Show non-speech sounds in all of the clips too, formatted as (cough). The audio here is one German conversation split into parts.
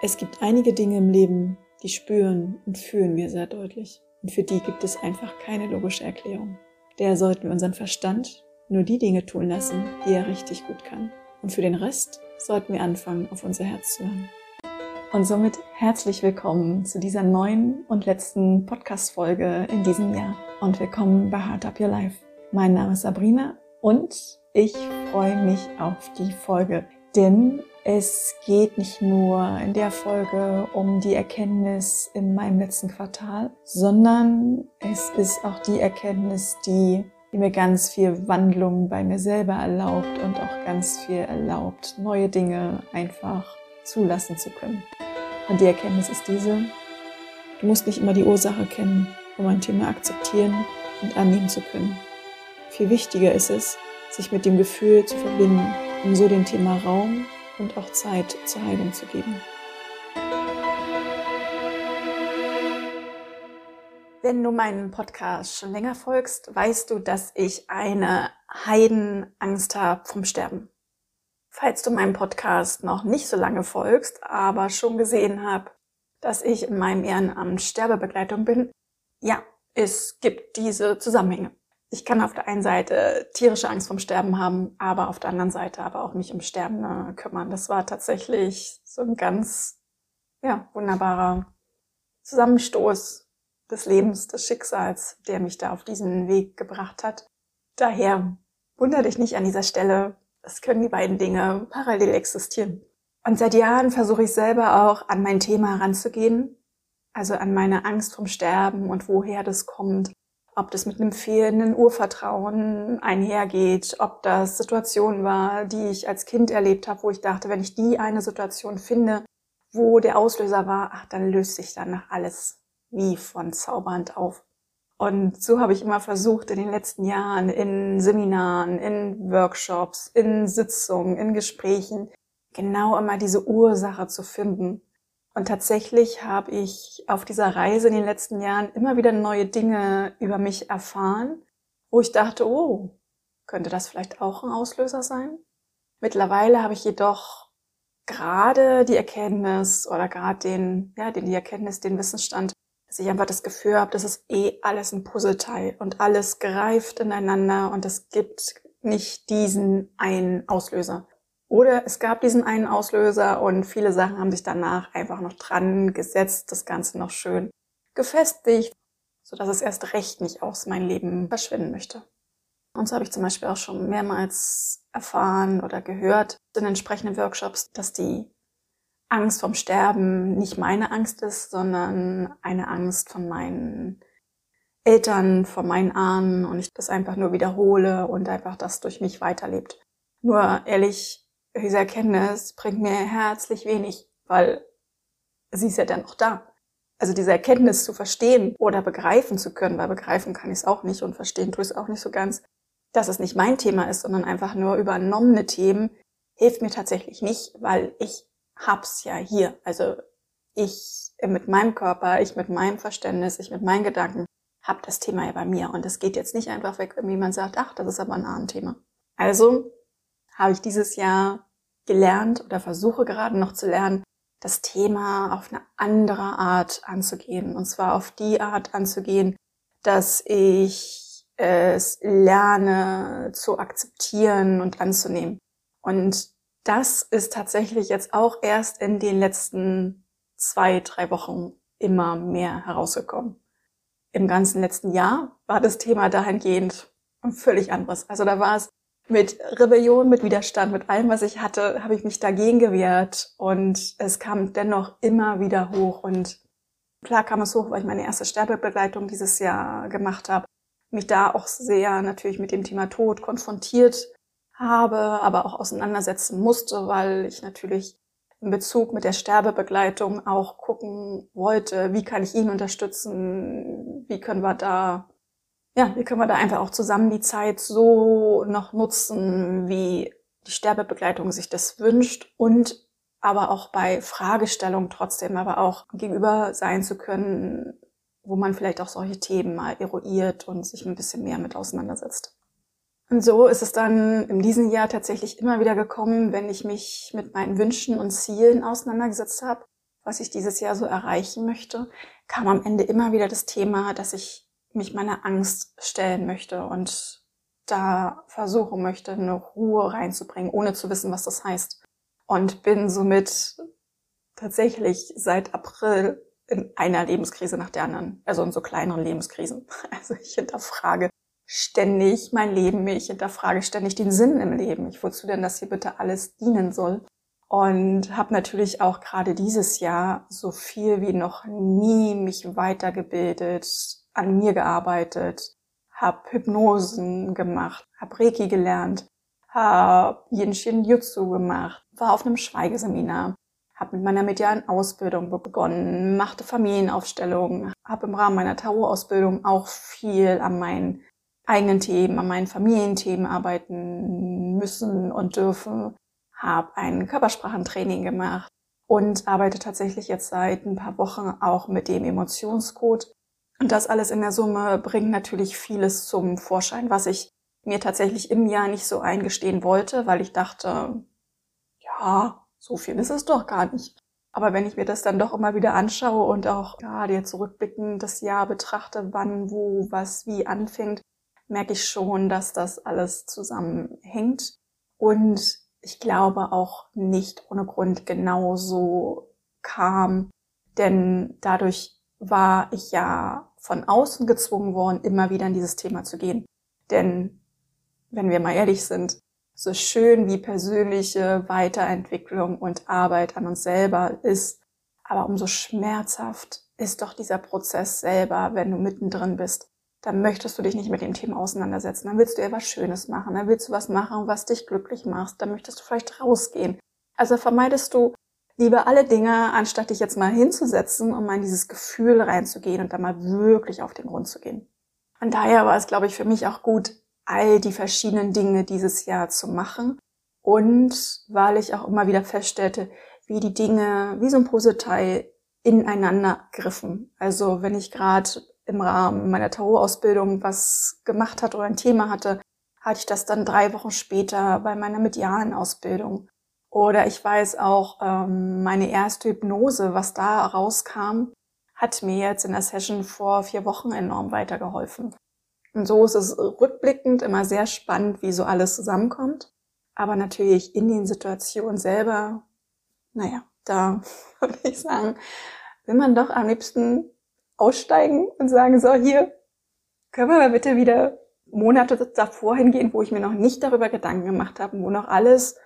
Es gibt einige Dinge im Leben, die spüren und fühlen wir sehr deutlich. Und für die gibt es einfach keine logische Erklärung. Daher sollten wir unseren Verstand nur die Dinge tun lassen, die er richtig gut kann. Und für den Rest sollten wir anfangen, auf unser Herz zu hören. Und somit herzlich willkommen zu dieser neuen und letzten Podcast-Folge in diesem Jahr. Und willkommen bei Heart Up Your Life. Mein Name ist Sabrina und ich freue mich auf die Folge, denn es geht nicht nur in der Folge um die Erkenntnis in meinem letzten Quartal, sondern es ist auch die Erkenntnis, die, die mir ganz viel Wandlung bei mir selber erlaubt und auch ganz viel erlaubt, neue Dinge einfach zulassen zu können. Und die Erkenntnis ist diese, du musst nicht immer die Ursache kennen, um ein Thema akzeptieren und annehmen zu können. Viel wichtiger ist es, sich mit dem Gefühl zu verbinden, um so dem Thema Raum und auch Zeit zur Heilung zu geben. Wenn du meinen Podcast schon länger folgst, weißt du, dass ich eine Heidenangst habe vom Sterben. Falls du meinem Podcast noch nicht so lange folgst, aber schon gesehen habe, dass ich in meinem Ehrenamt Sterbebegleitung bin, ja, es gibt diese Zusammenhänge ich kann auf der einen Seite tierische Angst vom Sterben haben, aber auf der anderen Seite aber auch mich um Sterbende kümmern. Das war tatsächlich so ein ganz, ja, wunderbarer Zusammenstoß des Lebens, des Schicksals, der mich da auf diesen Weg gebracht hat. Daher wundere dich nicht an dieser Stelle. Es können die beiden Dinge parallel existieren. Und seit Jahren versuche ich selber auch an mein Thema ranzugehen, also an meine Angst vom Sterben und woher das kommt ob das mit einem fehlenden Urvertrauen einhergeht, ob das Situationen war, die ich als Kind erlebt habe, wo ich dachte, wenn ich die eine Situation finde, wo der Auslöser war, ach, dann löst sich danach alles wie von Zauberhand auf. Und so habe ich immer versucht, in den letzten Jahren in Seminaren, in Workshops, in Sitzungen, in Gesprächen, genau immer diese Ursache zu finden und tatsächlich habe ich auf dieser Reise in den letzten Jahren immer wieder neue Dinge über mich erfahren, wo ich dachte, oh, könnte das vielleicht auch ein Auslöser sein? Mittlerweile habe ich jedoch gerade die Erkenntnis oder gerade den, ja, den, die Erkenntnis, den Wissensstand, dass ich einfach das Gefühl habe, das ist eh alles ein Puzzleteil und alles greift ineinander und es gibt nicht diesen einen Auslöser. Oder es gab diesen einen Auslöser und viele Sachen haben sich danach einfach noch dran gesetzt, das Ganze noch schön gefestigt, so dass es erst recht nicht aus meinem Leben verschwinden möchte. Und so habe ich zum Beispiel auch schon mehrmals erfahren oder gehört in entsprechenden Workshops, dass die Angst vom Sterben nicht meine Angst ist, sondern eine Angst von meinen Eltern, von meinen Ahnen und ich das einfach nur wiederhole und einfach das durch mich weiterlebt. Nur ehrlich, diese Erkenntnis bringt mir herzlich wenig, weil sie ist ja dann noch da. Also diese Erkenntnis zu verstehen oder begreifen zu können, weil begreifen kann ich es auch nicht und verstehen tue ich es auch nicht so ganz, dass es nicht mein Thema ist, sondern einfach nur übernommene Themen, hilft mir tatsächlich nicht, weil ich hab's ja hier. Also ich mit meinem Körper, ich mit meinem Verständnis, ich mit meinen Gedanken hab das Thema ja bei mir. Und es geht jetzt nicht einfach weg, wenn jemand sagt, ach, das ist aber ein Ahnenthema. Also habe ich dieses Jahr gelernt oder versuche gerade noch zu lernen, das Thema auf eine andere Art anzugehen. Und zwar auf die Art anzugehen, dass ich es lerne zu akzeptieren und anzunehmen. Und das ist tatsächlich jetzt auch erst in den letzten zwei, drei Wochen immer mehr herausgekommen. Im ganzen letzten Jahr war das Thema dahingehend völlig anderes. Also da war es mit Rebellion, mit Widerstand, mit allem, was ich hatte, habe ich mich dagegen gewehrt. Und es kam dennoch immer wieder hoch. Und klar kam es hoch, weil ich meine erste Sterbebegleitung dieses Jahr gemacht habe, mich da auch sehr natürlich mit dem Thema Tod konfrontiert habe, aber auch auseinandersetzen musste, weil ich natürlich in Bezug mit der Sterbebegleitung auch gucken wollte, wie kann ich ihn unterstützen, wie können wir da ja, wie können wir da einfach auch zusammen die Zeit so noch nutzen, wie die Sterbebegleitung sich das wünscht und aber auch bei Fragestellungen trotzdem, aber auch gegenüber sein zu können, wo man vielleicht auch solche Themen mal eruiert und sich ein bisschen mehr mit auseinandersetzt. Und so ist es dann in diesem Jahr tatsächlich immer wieder gekommen, wenn ich mich mit meinen Wünschen und Zielen auseinandergesetzt habe, was ich dieses Jahr so erreichen möchte, kam am Ende immer wieder das Thema, dass ich mich meiner Angst stellen möchte und da versuchen möchte, eine Ruhe reinzubringen, ohne zu wissen, was das heißt. Und bin somit tatsächlich seit April in einer Lebenskrise nach der anderen, also in so kleineren Lebenskrisen. (laughs) Also ich hinterfrage ständig mein Leben, ich hinterfrage ständig den Sinn im Leben. Ich wozu denn das hier bitte alles dienen soll? Und habe natürlich auch gerade dieses Jahr so viel wie noch nie mich weitergebildet, an mir gearbeitet, habe Hypnosen gemacht, habe Reiki gelernt, habe Yin Shin Jutsu gemacht, war auf einem Schweigeseminar, habe mit meiner medialen Ausbildung begonnen, machte Familienaufstellungen, habe im Rahmen meiner Tarot-Ausbildung auch viel an meinen eigenen Themen, an meinen Familienthemen arbeiten müssen und dürfen, habe ein Körpersprachentraining gemacht und arbeite tatsächlich jetzt seit ein paar Wochen auch mit dem Emotionscode. Und das alles in der Summe bringt natürlich vieles zum Vorschein, was ich mir tatsächlich im Jahr nicht so eingestehen wollte, weil ich dachte, ja, so viel ist es doch gar nicht. Aber wenn ich mir das dann doch immer wieder anschaue und auch gerade jetzt zurückblickend das Jahr betrachte, wann, wo, was, wie anfängt, merke ich schon, dass das alles zusammenhängt. Und ich glaube auch nicht ohne Grund genauso kam, denn dadurch war ich ja von außen gezwungen worden, immer wieder in dieses Thema zu gehen. Denn, wenn wir mal ehrlich sind, so schön wie persönliche Weiterentwicklung und Arbeit an uns selber ist, aber umso schmerzhaft ist doch dieser Prozess selber, wenn du mittendrin bist. Dann möchtest du dich nicht mit dem Thema auseinandersetzen. Dann willst du eher was Schönes machen. Dann willst du was machen, was dich glücklich macht. Dann möchtest du vielleicht rausgehen. Also vermeidest du lieber alle Dinge, anstatt dich jetzt mal hinzusetzen, um mal in dieses Gefühl reinzugehen und da mal wirklich auf den Grund zu gehen. Und daher war es, glaube ich, für mich auch gut, all die verschiedenen Dinge dieses Jahr zu machen. Und weil ich auch immer wieder feststellte, wie die Dinge, wie so ein Puzzleteil ineinander griffen. Also wenn ich gerade im Rahmen meiner Tarot-Ausbildung was gemacht hatte oder ein Thema hatte, hatte ich das dann drei Wochen später bei meiner medialen Ausbildung. Oder ich weiß auch, ähm, meine erste Hypnose, was da rauskam, hat mir jetzt in der Session vor vier Wochen enorm weitergeholfen. Und so ist es rückblickend immer sehr spannend, wie so alles zusammenkommt. Aber natürlich in den Situationen selber, naja, da (laughs) würde ich sagen, will man doch am liebsten aussteigen und sagen, so hier, können wir mal bitte wieder Monate davor hingehen, wo ich mir noch nicht darüber Gedanken gemacht habe, wo noch alles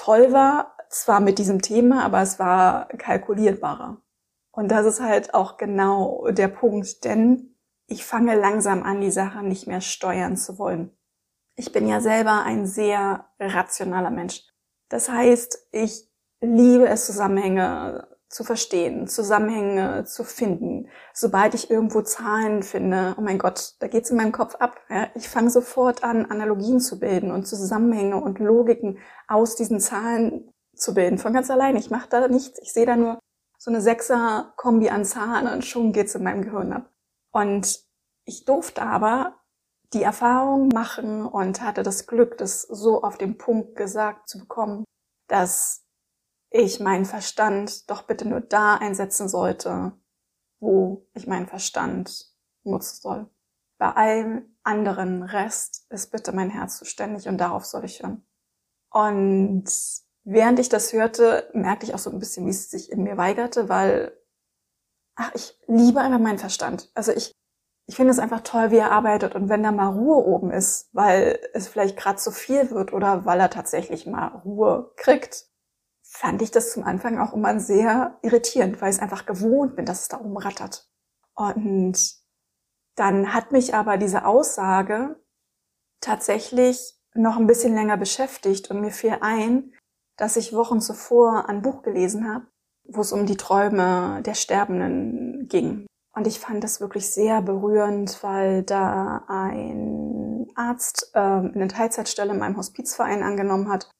toll war, zwar mit diesem Thema, aber es war kalkulierbarer. Und das ist halt auch genau der Punkt, denn ich fange langsam an, die Sache nicht mehr steuern zu wollen. Ich bin ja selber ein sehr rationaler Mensch. Das heißt, ich liebe es, Zusammenhänge zu verstehen, Zusammenhänge zu finden. Sobald ich irgendwo Zahlen finde, oh mein Gott, da geht's in meinem Kopf ab. Ja? Ich fange sofort an, Analogien zu bilden und Zusammenhänge und Logiken aus diesen Zahlen zu bilden. Von ganz allein. Ich mache da nichts. Ich sehe da nur so eine Sechser-Kombi an Zahlen und schon geht's in meinem Gehirn ab. Und ich durfte aber die Erfahrung machen und hatte das Glück, das so auf den Punkt gesagt zu bekommen, dass ich meinen Verstand doch bitte nur da einsetzen sollte, wo ich meinen Verstand nutzen soll. Bei allem anderen Rest ist bitte mein Herz zuständig und darauf soll ich hören. Und während ich das hörte, merkte ich auch so ein bisschen, wie es sich in mir weigerte, weil ach, ich liebe einfach meinen Verstand. Also ich, ich finde es einfach toll, wie er arbeitet. Und wenn da mal Ruhe oben ist, weil es vielleicht gerade zu viel wird oder weil er tatsächlich mal Ruhe kriegt, fand ich das zum Anfang auch immer sehr irritierend, weil ich es einfach gewohnt bin, dass es da oben rattert. Und dann hat mich aber diese Aussage tatsächlich noch ein bisschen länger beschäftigt und mir fiel ein, dass ich Wochen zuvor ein Buch gelesen habe, wo es um die Träume der Sterbenden ging. Und ich fand das wirklich sehr berührend, weil da ein Arzt äh, eine Teilzeitstelle in meinem Hospizverein angenommen hat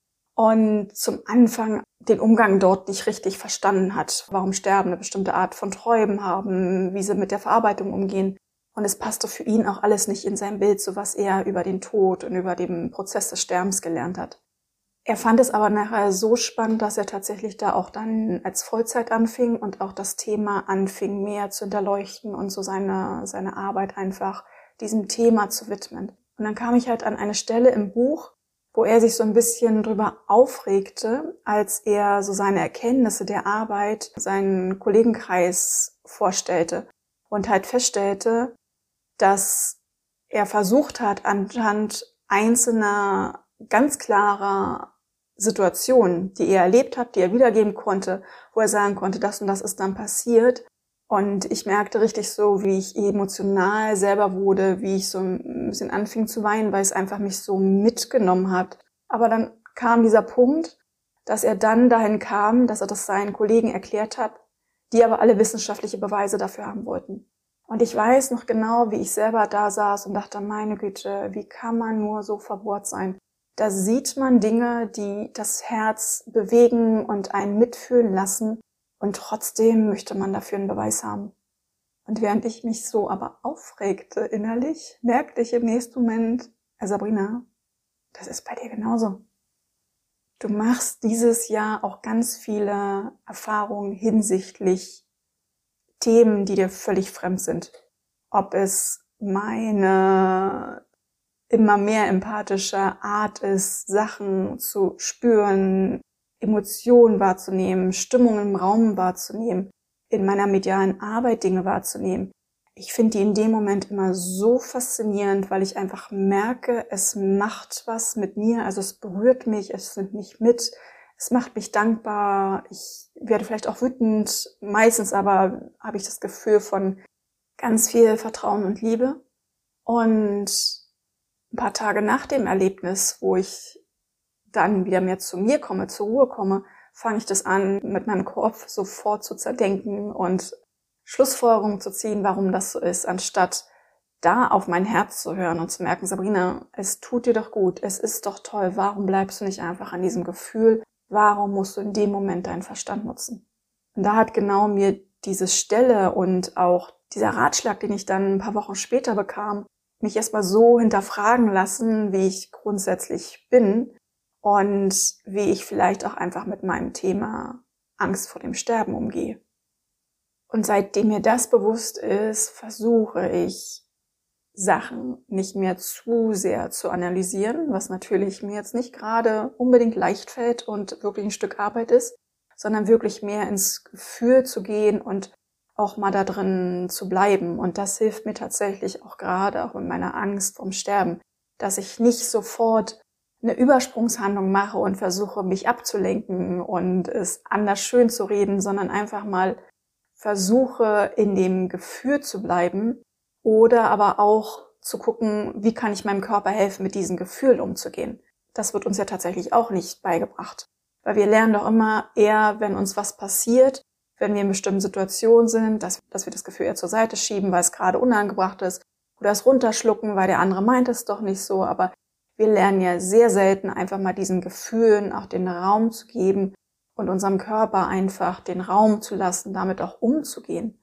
und zum Anfang den Umgang dort nicht richtig verstanden hat, warum Sterben eine bestimmte Art von Träumen haben, wie sie mit der Verarbeitung umgehen. Und es passte für ihn auch alles nicht in sein Bild, so was er über den Tod und über den Prozess des Sterbens gelernt hat. Er fand es aber nachher so spannend, dass er tatsächlich da auch dann als Vollzeit anfing und auch das Thema anfing, mehr zu hinterleuchten und so seine, seine Arbeit einfach diesem Thema zu widmen. Und dann kam ich halt an eine Stelle im Buch, wo er sich so ein bisschen drüber aufregte, als er so seine Erkenntnisse der Arbeit seinen Kollegenkreis vorstellte und halt feststellte, dass er versucht hat, anhand einzelner ganz klarer Situationen, die er erlebt hat, die er wiedergeben konnte, wo er sagen konnte, das und das ist dann passiert. Und ich merkte richtig so, wie ich emotional selber wurde, wie ich so ein bisschen anfing zu weinen, weil es einfach mich so mitgenommen hat. Aber dann kam dieser Punkt, dass er dann dahin kam, dass er das seinen Kollegen erklärt hat, die aber alle wissenschaftliche Beweise dafür haben wollten. Und ich weiß noch genau, wie ich selber da saß und dachte, meine Güte, wie kann man nur so verbohrt sein? Da sieht man Dinge, die das Herz bewegen und einen mitfühlen lassen. Und trotzdem möchte man dafür einen Beweis haben. Und während ich mich so aber aufregte innerlich, merkte ich im nächsten Moment, Herr Sabrina, das ist bei dir genauso. Du machst dieses Jahr auch ganz viele Erfahrungen hinsichtlich Themen, die dir völlig fremd sind. Ob es meine immer mehr empathische Art ist, Sachen zu spüren, Emotionen wahrzunehmen, Stimmungen im Raum wahrzunehmen, in meiner medialen Arbeit Dinge wahrzunehmen. Ich finde die in dem Moment immer so faszinierend, weil ich einfach merke, es macht was mit mir, also es berührt mich, es nimmt mich mit, es macht mich dankbar, ich werde vielleicht auch wütend, meistens aber habe ich das Gefühl von ganz viel Vertrauen und Liebe. Und ein paar Tage nach dem Erlebnis, wo ich dann wieder mehr zu mir komme, zur Ruhe komme, fange ich das an, mit meinem Kopf sofort zu zerdenken und Schlussfolgerungen zu ziehen, warum das so ist, anstatt da auf mein Herz zu hören und zu merken, Sabrina, es tut dir doch gut, es ist doch toll, warum bleibst du nicht einfach an diesem Gefühl, warum musst du in dem Moment deinen Verstand nutzen? Und da hat genau mir diese Stelle und auch dieser Ratschlag, den ich dann ein paar Wochen später bekam, mich erstmal so hinterfragen lassen, wie ich grundsätzlich bin und wie ich vielleicht auch einfach mit meinem Thema Angst vor dem Sterben umgehe. Und seitdem mir das bewusst ist, versuche ich Sachen nicht mehr zu sehr zu analysieren, was natürlich mir jetzt nicht gerade unbedingt leicht fällt und wirklich ein Stück Arbeit ist, sondern wirklich mehr ins Gefühl zu gehen und auch mal da drin zu bleiben. Und das hilft mir tatsächlich auch gerade auch in meiner Angst vom Sterben, dass ich nicht sofort eine Übersprungshandlung mache und versuche, mich abzulenken und es anders schön zu reden, sondern einfach mal versuche, in dem Gefühl zu bleiben oder aber auch zu gucken, wie kann ich meinem Körper helfen, mit diesem Gefühl umzugehen. Das wird uns ja tatsächlich auch nicht beigebracht. Weil wir lernen doch immer eher, wenn uns was passiert, wenn wir in bestimmten Situationen sind, dass, dass wir das Gefühl eher zur Seite schieben, weil es gerade unangebracht ist, oder es runterschlucken, weil der andere meint es doch nicht so, aber wir lernen ja sehr selten einfach mal diesen Gefühlen auch den Raum zu geben und unserem Körper einfach den Raum zu lassen, damit auch umzugehen.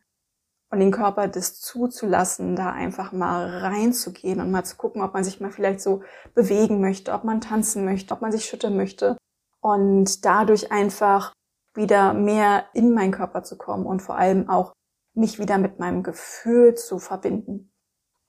Und den Körper das zuzulassen, da einfach mal reinzugehen und mal zu gucken, ob man sich mal vielleicht so bewegen möchte, ob man tanzen möchte, ob man sich schütteln möchte. Und dadurch einfach wieder mehr in meinen Körper zu kommen und vor allem auch mich wieder mit meinem Gefühl zu verbinden.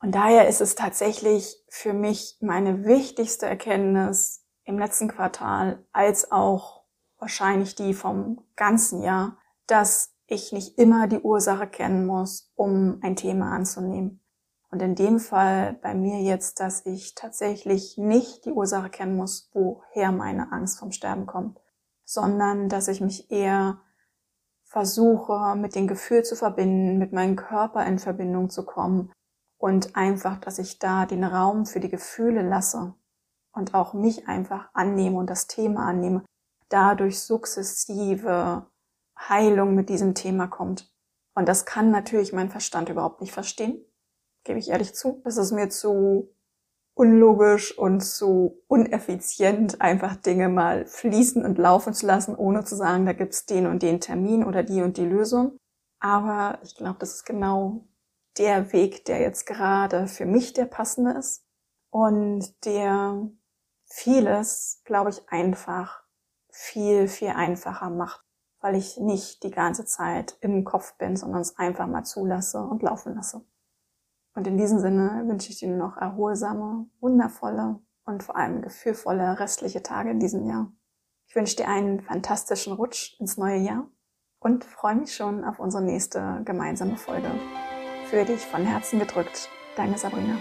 Und daher ist es tatsächlich für mich meine wichtigste Erkenntnis im letzten Quartal als auch wahrscheinlich die vom ganzen Jahr, dass ich nicht immer die Ursache kennen muss, um ein Thema anzunehmen. Und in dem Fall bei mir jetzt, dass ich tatsächlich nicht die Ursache kennen muss, woher meine Angst vom Sterben kommt, sondern dass ich mich eher versuche, mit dem Gefühl zu verbinden, mit meinem Körper in Verbindung zu kommen und einfach, dass ich da den Raum für die Gefühle lasse und auch mich einfach annehme und das Thema annehme, dadurch sukzessive Heilung mit diesem Thema kommt. Und das kann natürlich mein Verstand überhaupt nicht verstehen, gebe ich ehrlich zu. Das ist mir zu unlogisch und zu uneffizient, einfach Dinge mal fließen und laufen zu lassen, ohne zu sagen, da gibt's den und den Termin oder die und die Lösung. Aber ich glaube, das ist genau der Weg, der jetzt gerade für mich der passende ist und der vieles, glaube ich, einfach viel, viel einfacher macht, weil ich nicht die ganze Zeit im Kopf bin, sondern es einfach mal zulasse und laufen lasse. Und in diesem Sinne wünsche ich dir noch erholsame, wundervolle und vor allem gefühlvolle restliche Tage in diesem Jahr. Ich wünsche dir einen fantastischen Rutsch ins neue Jahr und freue mich schon auf unsere nächste gemeinsame Folge. Für dich von Herzen gedrückt, deine Sabrina.